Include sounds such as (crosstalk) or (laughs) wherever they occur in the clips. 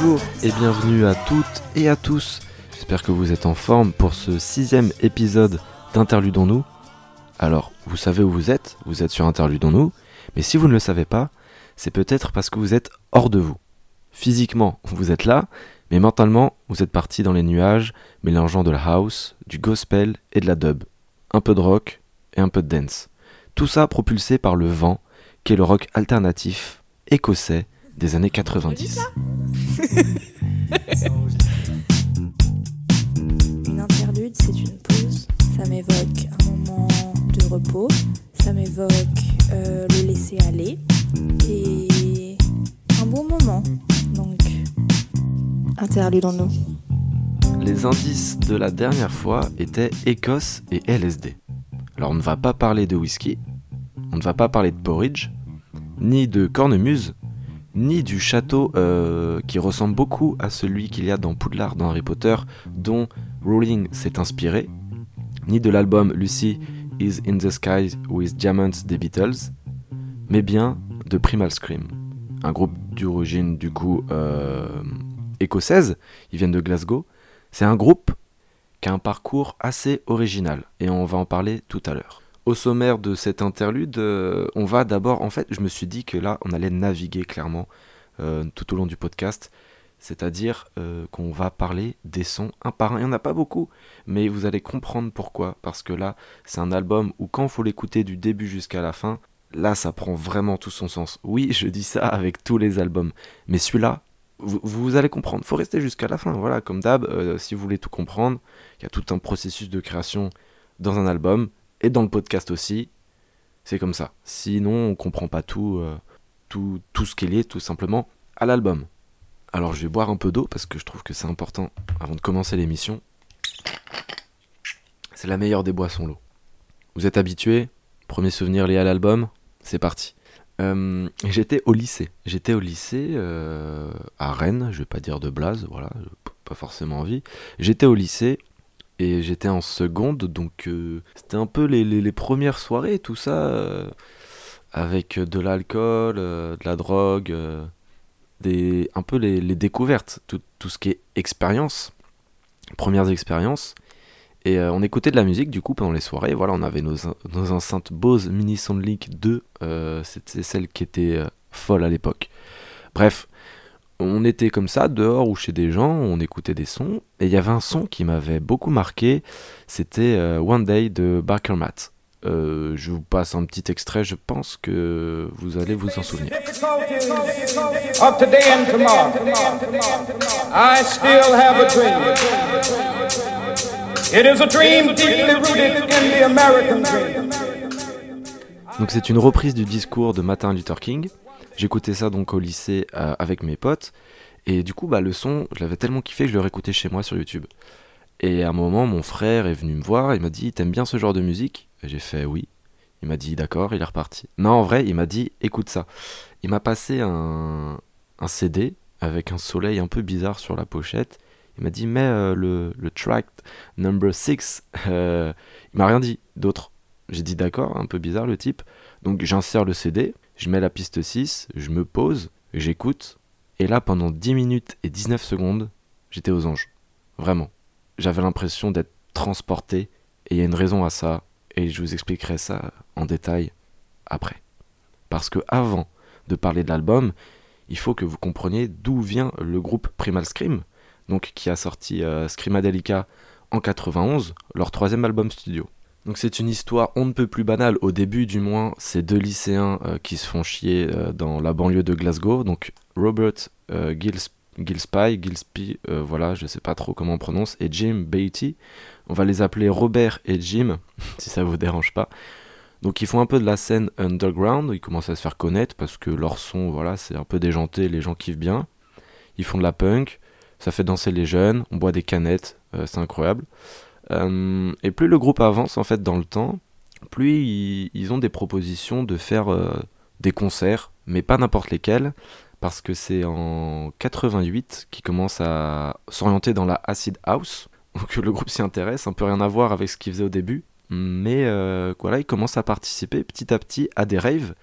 Bonjour et bienvenue à toutes et à tous. J'espère que vous êtes en forme pour ce sixième épisode d'Interludons-nous. Alors, vous savez où vous êtes, vous êtes sur Interludons-nous, mais si vous ne le savez pas, c'est peut-être parce que vous êtes hors de vous. Physiquement, vous êtes là, mais mentalement, vous êtes parti dans les nuages, mélangeant de la house, du gospel et de la dub. Un peu de rock et un peu de dance. Tout ça propulsé par le vent, qui est le rock alternatif écossais des années 90. Une interlude, c'est une pause. Ça m'évoque un moment de repos. Ça m'évoque euh, le laisser aller. Et un bon moment. Donc, interludons-nous. Les indices de la dernière fois étaient Écosse et LSD. Alors on ne va pas parler de whisky, on ne va pas parler de porridge, ni de cornemuse, ni du château euh, qui ressemble beaucoup à celui qu'il y a dans Poudlard dans Harry Potter, dont Rowling s'est inspiré, ni de l'album Lucy is in the Sky with Diamonds des Beatles, mais bien de Primal Scream, un groupe d'origine du coup euh, écossaise, ils viennent de Glasgow. C'est un groupe qui a un parcours assez original, et on va en parler tout à l'heure. Au sommaire de cet interlude, euh, on va d'abord, en fait, je me suis dit que là, on allait naviguer clairement euh, tout au long du podcast, c'est-à-dire euh, qu'on va parler des sons un par un. Il n'y en a pas beaucoup, mais vous allez comprendre pourquoi, parce que là, c'est un album où quand faut l'écouter du début jusqu'à la fin, là, ça prend vraiment tout son sens. Oui, je dis ça avec tous les albums, mais celui-là, vous, vous, allez comprendre. faut rester jusqu'à la fin. Voilà, comme d'hab, si vous voulez tout comprendre, il y a tout un processus de création dans un album et dans le podcast aussi. C'est comme ça. Sinon, on comprend pas tout, euh, tout, tout ce qu'il est tout simplement à l'album. Alors, je vais boire un peu d'eau parce que je trouve que c'est important avant de commencer l'émission. C'est la meilleure des boissons, l'eau. Vous êtes habitués? Premier souvenir lié à l'album? C'est parti. Euh, j'étais au lycée. J'étais au lycée euh, à Rennes, je vais pas dire de Blaze, voilà, pas forcément envie. J'étais au lycée et j'étais en seconde, donc euh, c'était un peu les, les, premières soirées, tout ça, euh, avec de l'alcool, euh, de la drogue, des, un peu les, découvertes, tout, tout, ce qui est expérience, premières expériences. Et on écoutait de la musique du coup pendant les soirées. Voilà, on avait nos, nos enceintes Bose Mini Soundlink 2, c'était celle qui était folle à l'époque. Bref, on était comme ça dehors ou chez des gens, on écoutait des sons, et il y avait un son qui m'avait beaucoup marqué, c'était euh, One Day de Barker Matt. Euh, je vous passe un petit extrait, je pense que vous allez vous en souvenir. Donc c'est une reprise du discours de Martin Luther King. J'écoutais ça donc au lycée euh, avec mes potes. Et du coup, bah, le son, je l'avais tellement kiffé que je le réécoutais chez moi sur YouTube. Et à un moment, mon frère est venu me voir, il m'a dit T'aimes bien ce genre de musique? J'ai fait oui. Il m'a dit D'accord, il est reparti. Non, en vrai, il m'a dit Écoute ça. Il m'a passé un, un, CD avec un soleil un peu bizarre sur la pochette. Il m'a dit Mets euh, le, le, track number 6. Euh, il m'a rien dit d'autre. J'ai dit D'accord, un peu bizarre le type. Donc j'insère le CD je mets la piste 6, je me pose, j'écoute, et là pendant 10 minutes et 19 secondes, j'étais aux anges. Vraiment. J'avais l'impression d'être transporté, et il y a une raison à ça, et je vous expliquerai ça en détail après. Parce que avant de parler de l'album, il faut que vous compreniez d'où vient le groupe Primal Scream, donc qui a sorti euh, Screamadelica en 91, leur troisième album studio. Donc c'est une histoire on ne peut plus banale, au début du moins, c'est deux lycéens euh, qui se font chier euh, dans la banlieue de Glasgow, donc Robert euh, Gills, Gillespie, Gillespie voilà, je sais pas trop comment on prononce, et Jim Beatty, on va les appeler Robert et Jim, (laughs) si ça vous dérange pas. Donc ils font un peu de la scène underground, ils commencent à se faire connaître parce que leur son, voilà, c'est un peu déjanté, les gens kiffent bien. Ils font de la punk, ça fait danser les jeunes, on boit des canettes, c'est incroyable. Euh, et plus le groupe avance en fait dans le temps, plus ils, ont des propositions de faire euh, des concerts, mais pas n'importe lesquels, parce que c'est en 88 qu'ils commencent à s'orienter dans la acid house. (laughs) Donc le groupe s'y intéresse, un peu rien à voir avec ce qu'ils faisaient au début, mais euh, voilà, ils commencent à participer petit à petit à des raves,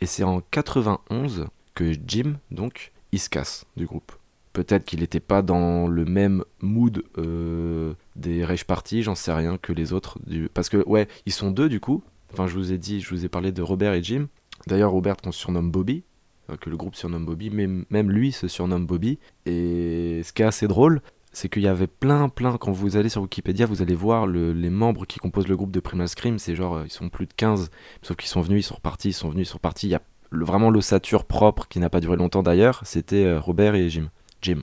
et c'est en 91 que Jim, donc, il se casse du groupe. Peut-être qu'il n'était pas dans le même mood euh, des Rage Party, j'en sais rien que les autres. Parce que, ouais, ils sont deux du coup. Enfin, je vous ai dit, je vous ai parlé de Robert et Jim. D'ailleurs, Robert qu'on surnomme Bobby, euh, que le groupe surnomme Bobby, mais même lui se surnomme Bobby. Et ce qui est assez drôle, c'est qu'il y avait plein, plein. Quand vous allez sur Wikipédia, vous allez voir les membres qui composent le groupe de Primal Scream. C'est genre, euh, ils sont plus de 15, sauf qu'ils sont venus, ils sont repartis, ils sont venus, ils sont repartis. Il y a vraiment l'ossature propre qui n'a pas duré longtemps d'ailleurs. C'était Robert et Jim. Jim.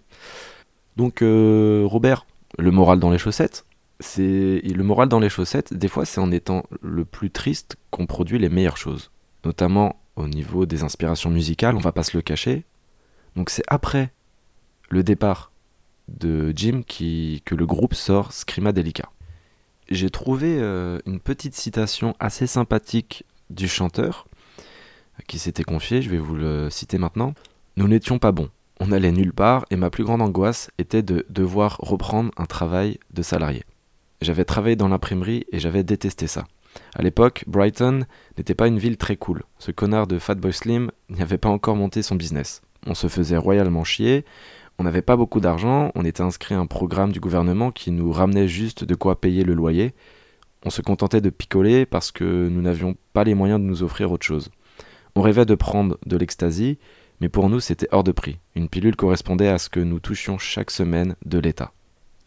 Donc euh, Robert, le moral dans les chaussettes, c'est le moral dans les chaussettes. Des fois, c'est en étant le plus triste qu'on produit les meilleures choses, notamment au niveau des inspirations musicales. On va pas se le cacher. Donc c'est après le départ de Jim que le groupe sort Scrimadelica. J'ai trouvé euh, une petite citation assez sympathique du chanteur qui s'était confié, je vais vous le citer maintenant. Nous n'étions pas bons on n'allait nulle part et ma plus grande angoisse était de devoir reprendre un travail de salarié. J'avais travaillé dans l'imprimerie et j'avais détesté ça. À l'époque, Brighton n'était pas une ville très cool. Ce connard de Fatboy Slim n'y avait pas encore monté son business. On se faisait royalement chier, on n'avait pas beaucoup d'argent, on était inscrit à un programme du gouvernement qui nous ramenait juste de quoi payer le loyer. On se contentait de picoler parce que nous n'avions pas les moyens de nous offrir autre chose. On rêvait de prendre de l'ecstasy, mais pour nous c'était hors de prix. Une pilule correspondait à ce que nous touchions chaque semaine de l'État.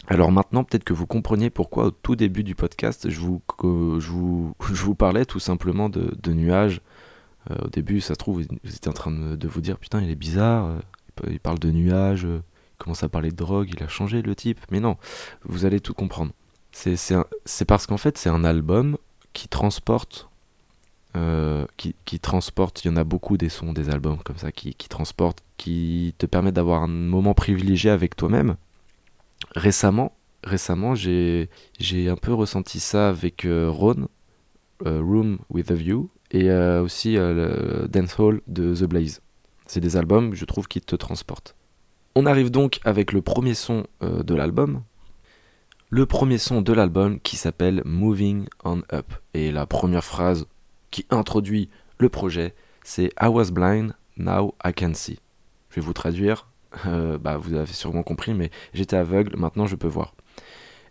Alors maintenant, peut-être que vous compreniez pourquoi au tout début du podcast, je vous, (laughs) parlais tout simplement de, nuages. Euh, au début, ça se trouve, vous étiez en train de, vous dire, putain, il est bizarre, euh, il parle de nuages, euh, il commence à parler de drogue, il a changé le type. Mais non, vous allez tout comprendre. C'est parce qu'en fait, c'est un album qui transporte euh, qui, qui transporte, il y en a beaucoup des sons, des albums comme ça, qui, qui transportent, qui te permettent d'avoir un moment privilégié avec toi-même. Récemment, récemment j'ai un peu ressenti ça avec euh, Ron, euh, Room with a View, et aussi le Dance Hall de The Blaze. C'est des albums, je trouve, qui te transportent. On arrive donc avec le premier son de l'album. Le premier son de l'album qui s'appelle Moving on Up. Et la première phrase qui introduit le projet, c'est I was blind, now I can see. Je vais vous traduire, euh, bah, vous avez sûrement compris, mais j'étais aveugle, maintenant je peux voir.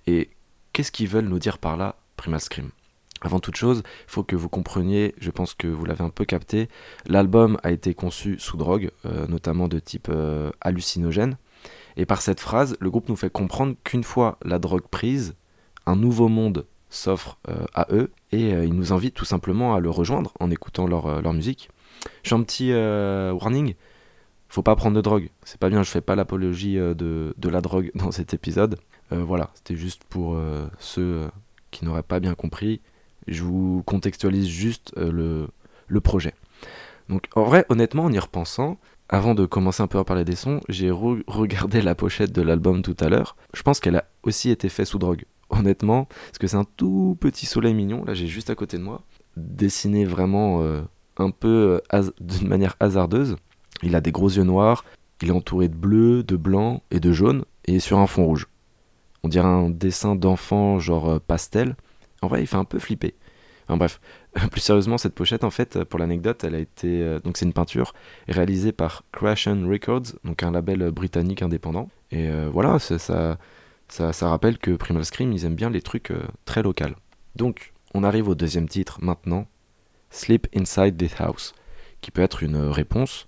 Et qu'est-ce qu'ils veulent nous dire par là, Primal Scream? Avant toute chose, il faut que vous compreniez, je pense que vous l'avez un peu capté, l'album a été conçu sous drogue, euh, notamment de type euh, hallucinogène. Et par cette phrase, le groupe nous fait comprendre qu'une fois la drogue prise, un nouveau monde s'offre euh, à eux et euh, ils nous invitent tout simplement à le rejoindre en écoutant leur, euh, leur musique. J'ai un petit warning, faut pas prendre de drogue, c'est pas bien, je fais pas l'apologie de, de, la drogue (laughs) dans cet épisode. voilà, c'était juste pour ceux qui n'auraient pas bien compris. Je vous contextualise juste le, le projet. Donc en vrai, honnêtement, en y repensant, avant de commencer un peu à parler des sons, j'ai regardé la pochette de l'album tout à l'heure. Je pense qu'elle a aussi été faite sous drogue honnêtement, parce que c'est un tout petit soleil mignon, là j'ai juste à côté de moi, dessiné vraiment euh, un peu euh, d'une manière hasardeuse. Il a des gros yeux noirs, il est entouré de bleu, de blanc et de jaune, et sur un fond rouge. On dirait un dessin d'enfant genre euh, pastel. En vrai, il fait un peu flipper. Enfin bref, (laughs) plus sérieusement, cette pochette, en fait, pour l'anecdote, elle a été. donc, c'est une peinture réalisée par Crashen Records, donc un label britannique indépendant. Et voilà, ça, ça, rappelle que Primal Scream, ils aiment bien les trucs euh, très locaux. Donc, on arrive au deuxième titre maintenant, Sleep Inside This House, qui peut être une réponse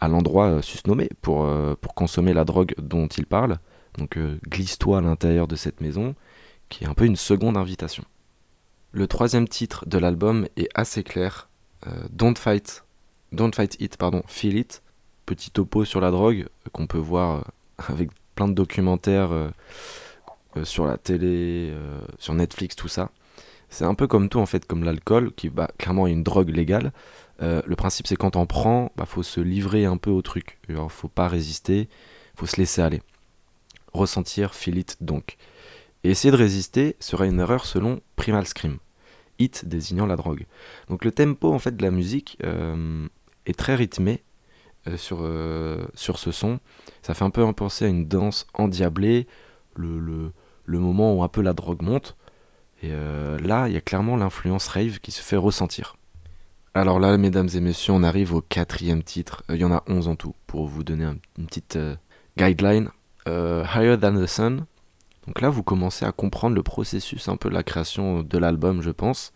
à l'endroit euh, susnommé pour, euh, pour consommer la drogue dont il parle. Donc, glisse-toi à l'intérieur de cette maison, qui est un peu une seconde invitation. Le troisième titre de l'album est assez clair, Don't Fight, Don't Fight It, pardon, Feel It, petit topo sur la drogue qu'on peut voir (laughs) avec plein de documentaires euh, euh, sur la télé, euh, sur Netflix, tout ça. C'est un peu comme tout en fait, comme l'alcool, qui bah, clairement est une drogue légale. le principe c'est quand on prend, bah, faut se livrer un peu au truc. Il faut pas résister, faut se laisser aller. Ressentir, feel it donc. Et essayer de résister sera une erreur selon Primal Scream. Hit désignant la drogue. Donc le tempo en fait de la musique est très rythmé sur, euh, sur ce son. Ça fait un peu penser à une danse endiablée, le, le, le moment où un peu la drogue monte. Et euh, là, il y a clairement l'influence rave qui se fait ressentir. Alors là, mesdames et messieurs, on arrive au quatrième titre. Il y en a 11 en tout, pour vous donner une, petite, Guideline, Higher Than the Sun. Donc là, vous commencez à comprendre le processus un peu de la création de l'album, je pense.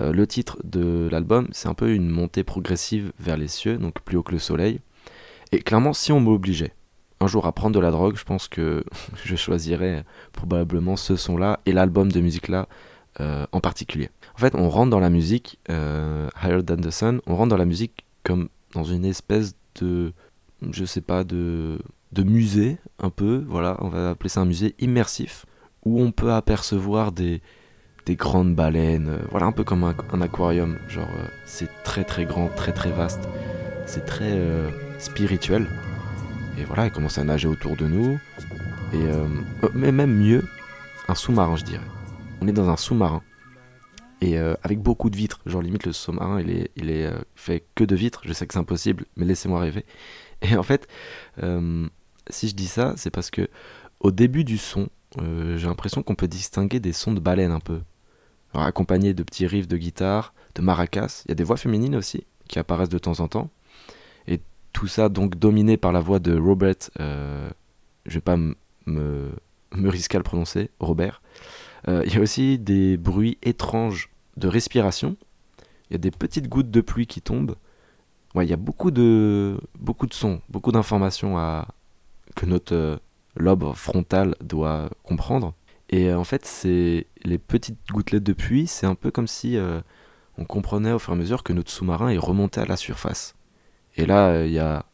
le titre de l'album, c'est un peu une montée progressive vers les cieux, donc plus haut que le soleil. Et clairement, si on m'obligeait un jour à prendre de la drogue, je pense que (laughs) je choisirais probablement ce son-là et l'album de musique-là euh, en particulier. En fait, on rentre dans la musique, euh, Higher Than the Sun, on rentre dans la musique comme dans une espèce de, je sais pas, de, de musée, un peu, voilà, on va appeler ça un musée immersif, où on peut apercevoir des, des grandes baleines, euh, voilà, un peu comme un, aquarium, genre, c'est très très grand, très très vaste, c'est très spirituel. Et voilà, il commence à nager autour de nous. Et euh, euh, mais même mieux, un sous-marin, je dirais. On est dans un sous-marin. Et euh, avec beaucoup de vitres. Genre, limite, le sous-marin, il est, il est fait que de vitres. Je sais que c'est impossible, mais laissez-moi rêver. Et en fait, si je dis ça, c'est parce que au début du son, j'ai l'impression qu'on peut distinguer des sons de baleines un peu. Accompagnés de petits riffs de guitare, de maracas. Il y a des voix féminines aussi qui apparaissent de temps en temps. Tout ça donc dominé par la voix de Robert, euh, je vais pas me, me risquer à le prononcer, Robert. Euh, il y a aussi des bruits étranges de respiration. Il y a des petites gouttes de pluie qui tombent. Il y a beaucoup de, beaucoup de sons, beaucoup d'informations à, que notre euh, lobe frontal doit comprendre. Et en fait, c'est les petites gouttelettes de pluie, c'est un peu comme si on comprenait au fur et à mesure que notre sous-marin est remonté à la surface. Et là, il y a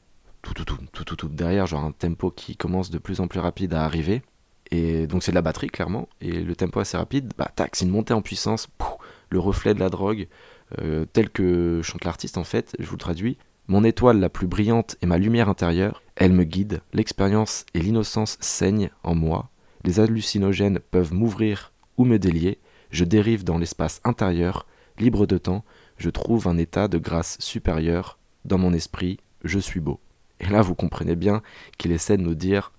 tout, tout, tout, tout, tout, tout derrière, genre un tempo qui commence de plus en plus rapide à arriver. Et donc c'est de la batterie, clairement. Et le tempo assez rapide, bah tac, c'est une montée en puissance, le reflet de la drogue, euh, tel que chante l'artiste en fait, je vous le traduis. Mon étoile la plus brillante est ma lumière intérieure, elle me guide, l'expérience et l'innocence saignent en moi, les hallucinogènes peuvent m'ouvrir ou me délier, je dérive dans l'espace intérieur, libre de temps, je trouve un état de grâce supérieure, dans mon esprit, je suis beau. Et là, vous comprenez bien qu'il essaie de nous dire,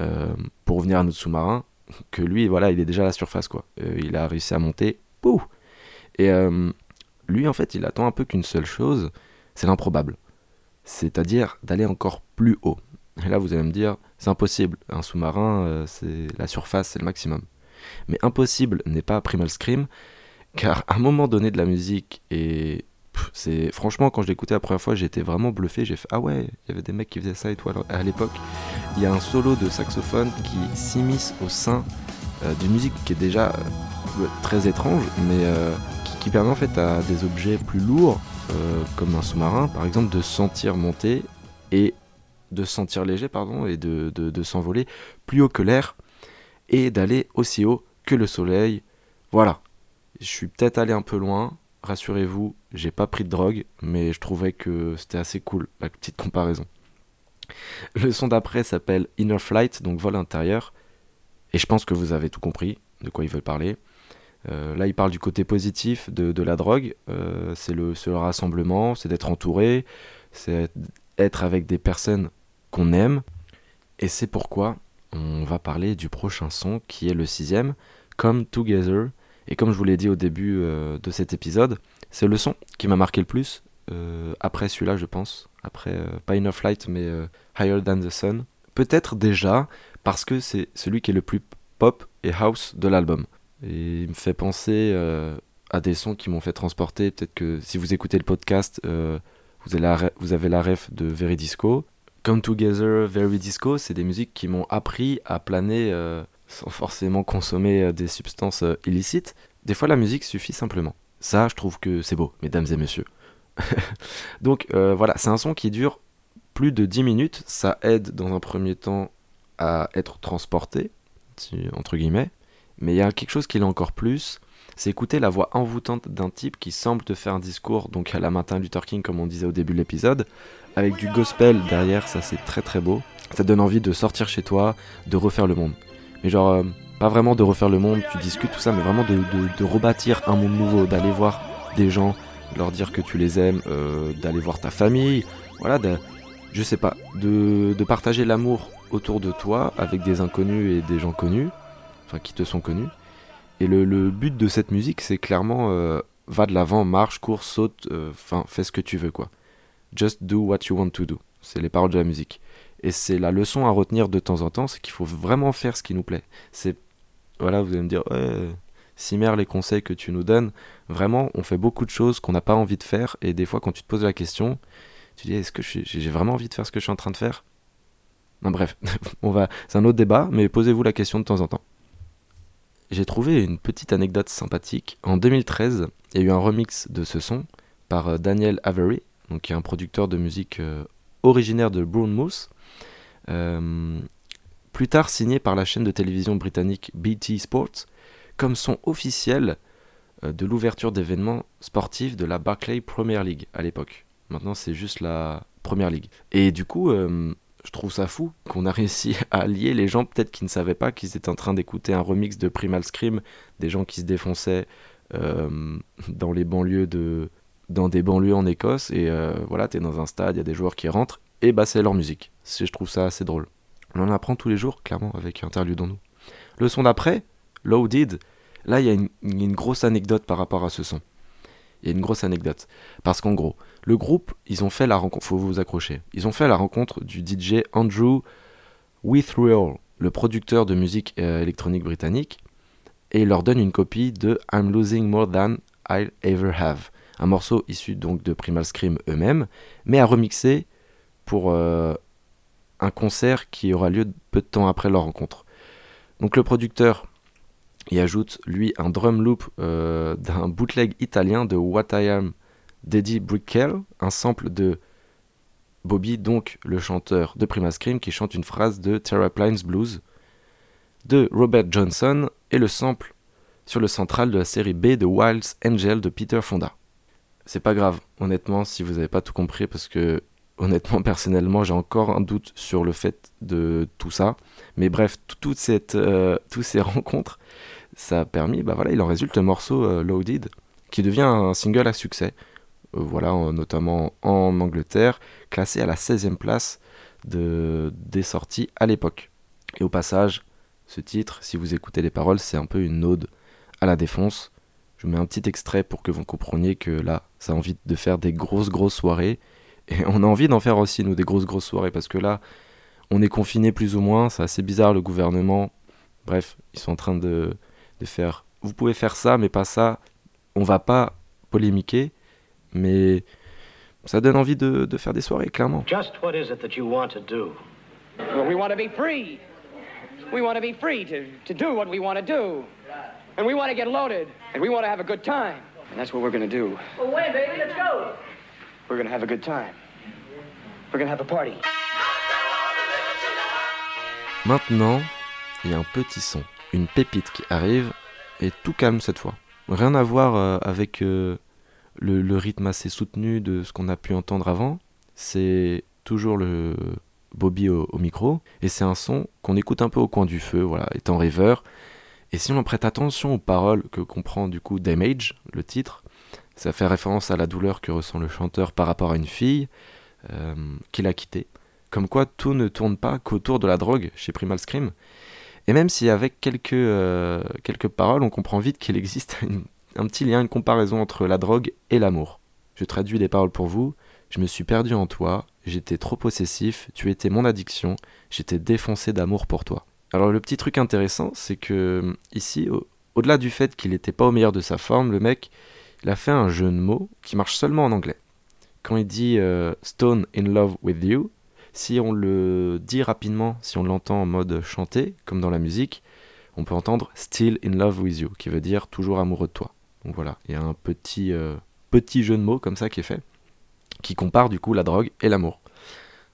euh, pour revenir à notre sous-marin, que lui, voilà, il est déjà à la surface, quoi. Euh, il a réussi à monter, pouh Et euh, lui, en fait, il attend un peu qu'une seule chose, c'est l'improbable. C'est-à-dire d'aller encore plus haut. Et là, vous allez me dire, c'est impossible. Un sous-marin, c'est la surface, c'est le maximum. Mais impossible n'est pas Primal Scream, car à un moment donné de la musique, et c'est franchement quand je l'écoutais la première fois j'étais vraiment bluffé j'ai fait ah ouais il y avait des mecs qui faisaient ça et tout à l'époque il y a un solo de saxophone qui s'immisce au sein euh, d'une musique qui est déjà euh, très étrange mais euh, qui, permet en fait à des objets plus lourds comme un sous-marin par exemple de sentir monter et de sentir léger pardon et de, de s'envoler plus haut que l'air et d'aller aussi haut que le soleil voilà je suis peut-être allé un peu loin rassurez-vous, j'ai pas pris de drogue, mais je trouvais que c'était assez cool, la petite comparaison. Le son d'après s'appelle Inner Flight, donc vol intérieur, et je pense que vous avez tout compris de quoi ils veulent parler. Euh, là, il parle du côté positif de, la drogue, euh, c'est le, le, rassemblement, c'est d'être entouré, c'est être avec des personnes qu'on aime, et c'est pourquoi on va parler du prochain son qui est le sixième, Come Together, et comme je vous l'ai dit au début euh, de cet épisode, c'est le son qui m'a marqué le plus. Après celui-là, je pense. Après, pas Enough Light, mais Higher Than the Sun. Peut-être déjà parce que c'est celui qui est le plus pop et house de l'album. Il me fait penser à des sons qui m'ont fait transporter. Peut-être que si vous écoutez le podcast, vous, avez la, vous avez la ref de Very Disco. Come Together, Very Disco, c'est des musiques qui m'ont appris à planer sans forcément consommer euh, des substances euh, illicites. Des fois, la musique suffit simplement. Ça, je trouve que c'est beau, mesdames et messieurs. (laughs) Donc euh, voilà, c'est un son qui dure plus de 10 minutes. Ça aide dans un premier temps à être transporté, entre guillemets. Mais il y a quelque chose qui l'est encore plus, c'est écouter la voix envoûtante d'un type qui semble te faire un discours, donc à la Martin Luther King comme on disait au début de l'épisode, avec du gospel derrière, ça c'est très très beau. Ça donne envie de sortir chez toi, de refaire le monde. Mais genre, euh, pas vraiment de refaire le monde, tu discutes tout ça, mais vraiment de, rebâtir un monde nouveau, d'aller voir des gens, leur dire que tu les aimes, euh, d'aller voir ta famille, voilà, de, je sais pas, de, de partager l'amour autour de toi avec des inconnus et des gens connus, enfin qui te sont connus. Et le, le but de cette musique, c'est clairement euh, va de l'avant, marche, cours, saute, enfin fais ce que tu veux quoi. Just do what you want to do. C'est les paroles de la musique. Et c'est la leçon à retenir de temps en temps, c'est qu'il faut vraiment faire ce qui nous plaît. C'est voilà, vous allez me dire, ouais, Simer, les conseils que tu nous donnes, vraiment, on fait beaucoup de choses qu'on n'a pas envie de faire, et des fois, quand tu te poses la question, tu dis, est-ce que j'ai vraiment envie de faire ce que je suis en train de faire? Non, bref, (laughs) on va, c'est un autre débat, mais posez-vous la question de temps en temps. J'ai trouvé une petite anecdote sympathique. En 2013, il y a eu un remix de ce son par euh, Daniel Avery, donc qui est un producteur de musique euh, originaire de Bournemouth. Euh, plus tard signé par la chaîne de télévision britannique BT Sports comme son officiel de l'ouverture d'événements sportifs de la Barclay Premier League à l'époque. Maintenant, c'est juste la Première League. Et du coup, je trouve ça fou qu'on a réussi (laughs) à lier les gens peut-être qui ne savaient pas qu'ils étaient en train d'écouter un remix de Primal Scream, des gens qui se défonçaient euh, dans les banlieues de dans des banlieues en Écosse et voilà, tu es dans un stade, il y a des joueurs qui rentrent et bah c'est leur musique. Je trouve ça assez drôle. On en apprend tous les jours, clairement, avec Interlude-nous. Le son d'après, Loaded, là, il y, a une grosse anecdote par rapport à ce son. Il y a une grosse anecdote. Parce qu'en gros, le groupe, ils ont fait la rencontre, faut vous accrocher, ils ont fait la rencontre du DJ Andrew Withrow, le producteur de musique euh, électronique britannique, et il leur donne une copie de I'm Losing More Than I'll Ever Have, un morceau issu donc de Primal Scream eux-mêmes, mais à remixer pour euh, un concert qui aura lieu peu de temps après leur rencontre. Donc le producteur y ajoute lui un drum loop euh, d'un bootleg italien de What I Am d'Eddie Brickell, un sample de Bobby, donc le chanteur de Prima Scream, qui chante une phrase de Terraplanes Blues, de Robert Johnson et le sample sur le central de la série B de Wild's Angel de Peter Fonda. C'est pas grave, honnêtement, si vous n'avez pas tout compris, parce que honnêtement, (laughs) personnellement, j'ai encore un doute sur le fait de tout ça. Mais bref, toute cette, euh, toutes ces (laughs) rencontres, ça a permis, bah voilà, il en résulte un morceau euh, Loaded qui devient un single à succès. Euh, voilà, notamment en Angleterre, classé à la 16e place de, des sorties à l'époque. Et au passage, ce titre, si vous écoutez les paroles, c'est un peu une ode à la défense. Je mets un petit extrait pour que vous compreniez que là, ça a envie de faire des grosses, grosses soirées et on a envie d'en faire aussi, nous, des grosses, grosses soirées, parce que là, on est confiné plus ou moins, c'est assez bizarre, le gouvernement. Bref, ils sont en train de, de faire. Vous pouvez faire ça, mais pas ça. On va pas polémiquer, mais ça donne envie de, de faire des soirées, clairement. Just what is it that you want to do? Well, we want to be free. We want to be free to, to do what we want to do. And we want to get loaded. And we want to have a good time. And that's what we're going to do. Well, when, baby? Let's go. We're gonna have a good time. We're gonna have a party. Maintenant, il y a un petit son, une pépite qui arrive et tout calme cette fois. Rien à voir euh, avec euh, le, rythme assez soutenu de ce qu'on a pu entendre avant. C'est toujours le Bobby au, micro et c'est un son qu'on écoute un peu au coin du feu, voilà, étant rêveur. Et si on prête attention aux paroles que comprend du coup Damage, le titre, ça fait référence à la douleur que ressent le chanteur par rapport à une fille euh, qu'il a quittée. Comme quoi tout ne tourne pas qu'autour de la drogue chez Primal Scream. Et même si avec quelques, euh, quelques paroles, on comprend vite qu'il existe (laughs) un petit lien, une comparaison entre la drogue et l'amour. Je traduis les paroles pour vous. Je me suis perdu en toi, j'étais trop possessif, tu étais mon addiction, j'étais défoncé d'amour pour toi. Alors le petit truc intéressant, c'est que ici, au-delà du fait qu'il n'était pas au meilleur de sa forme, le mec, il a fait un jeu de mots qui marche seulement en anglais. Quand il dit euh, Stone in love with you, si on le dit rapidement, si on l'entend en mode chanté, comme dans la musique, on peut entendre Still in love with you, qui veut dire toujours amoureux de toi. Donc voilà, il y a un petit, euh, petit jeu de mots comme ça qui est fait, qui compare du coup la drogue et l'amour.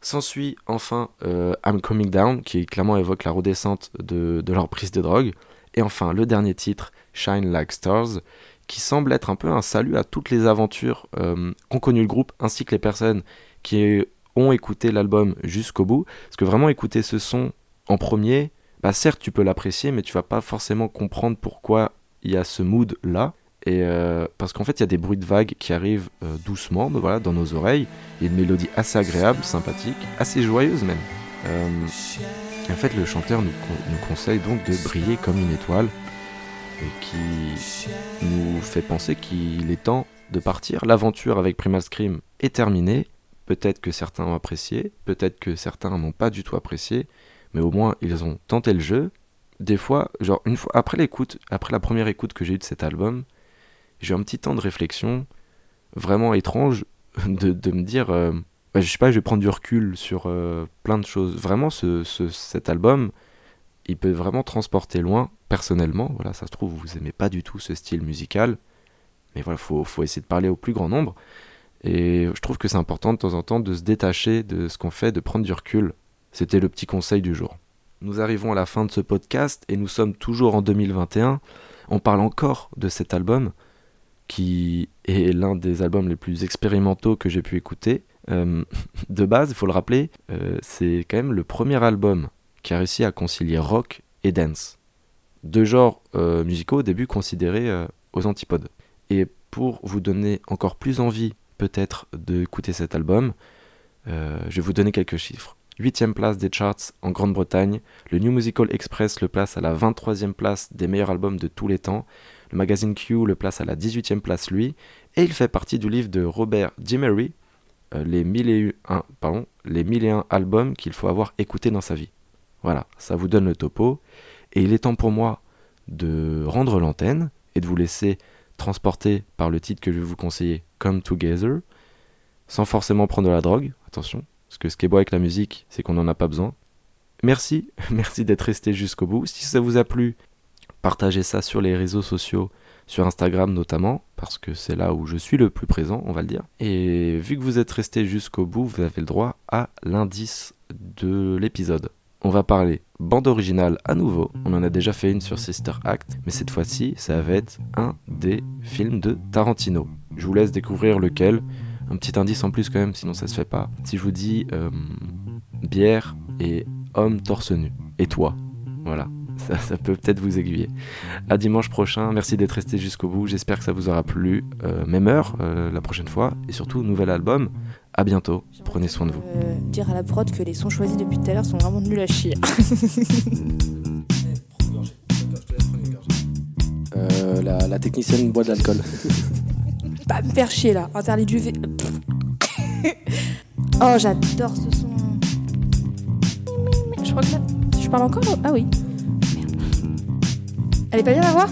S'ensuit enfin euh, I'm Coming Down, qui clairement évoque la redescente de, leur prise de drogue. Et enfin le dernier titre, Shine Like Stars, qui semble être un peu un salut à toutes les aventures euh, qu'ont connu le groupe, ainsi que les personnes qui ont écouté l'album jusqu'au bout. Parce que vraiment écouter ce son en premier, bah certes tu peux l'apprécier, mais tu vas pas forcément comprendre pourquoi il y a ce mood là. Et euh, parce qu'en fait il y a des bruits de vagues qui arrivent euh, doucement, voilà, dans nos oreilles. Il y a une mélodie assez agréable, sympathique, assez joyeuse même. en fait le chanteur nous, nous conseille donc de briller comme une étoile et qui nous fait penser qu'il est temps de partir. L'aventure avec Primal Scream est terminée. Peut-être que certains ont apprécié, peut-être que certains n'ont pas du tout apprécié, mais au moins ils ont tenté le jeu. Des fois, genre une fois après l'écoute, après la première écoute que j'ai eue de cet album, j'ai eu un petit temps de réflexion vraiment étrange (laughs) de, de me dire, euh, bah, je sais pas, je vais prendre du recul sur euh, plein de choses. Vraiment, ce, ce- cet album, il peut vraiment transporter loin, personnellement. Voilà, ça se trouve, vous aimez pas du tout ce style musical, mais voilà, faut, faut essayer de parler au plus grand nombre. Et je trouve que c'est important de temps en temps de se détacher de ce qu'on fait, de prendre du recul. C'était le petit conseil du jour. Nous arrivons à la fin de ce podcast et nous sommes toujours en 2021. On parle encore de cet album qui est l'un des albums les plus expérimentaux que j'ai pu écouter. Euh, (laughs) de base, il faut le rappeler, euh, c'est quand même le premier album qui a réussi à concilier rock et dance. Deux genres euh, musicaux au début considérés aux antipodes. Et pour vous donner encore plus envie peut-être d'écouter cet album, je vais vous donner quelques chiffres. 8ème place des charts en Grande-Bretagne, le New Musical Express le place à la 23e place des meilleurs albums de tous les temps, le magazine Q le place à la 18e place lui, et il fait partie du livre de Robert Dimery, euh, les, 1001, pardon, les 1001 albums qu'il faut avoir écoutés dans sa vie. Voilà, ça vous donne le topo, et il est temps pour moi de rendre l'antenne et de vous laisser transporter par le titre que je vais vous conseiller, Come Together, sans forcément prendre de la drogue, attention, parce que ce qui est beau avec la musique, c'est qu'on n'en a pas besoin. Merci, (laughs) merci d'être resté jusqu'au bout. Si ça vous a plu, partagez ça sur les réseaux sociaux, sur Instagram notamment, parce que c'est là où je suis le plus présent, on va le dire. Et vu que vous êtes resté jusqu'au bout, vous avez le droit à l'indice de l'épisode. On va parler bande originale à nouveau. On en a déjà fait une sur Sister Act, mais cette fois-ci, ça va être un des films de Tarantino. Je vous laisse découvrir lequel. Un petit indice en plus quand même, sinon ça se fait pas. Si je vous dis euh, bière et homme torse nu, et toi, voilà, (laughs) ça, ça peut peut-être vous aiguiller. À dimanche prochain, merci d'être resté jusqu'au bout. J'espère que ça vous aura plu. Euh, même heure euh, la prochaine fois, et surtout nouvel album. À bientôt. Prenez soin de vous. Euh, dire à la prod que les sons choisis depuis tout à l'heure sont vraiment nuls à chier. (laughs) Euh, la, la technicienne boit de l'alcool. (laughs) Pas me faire chier là, interdit du V. oh, j'adore ce son. Je crois que là. Je parle encore? Ah oui. Elle est pas bien la voir.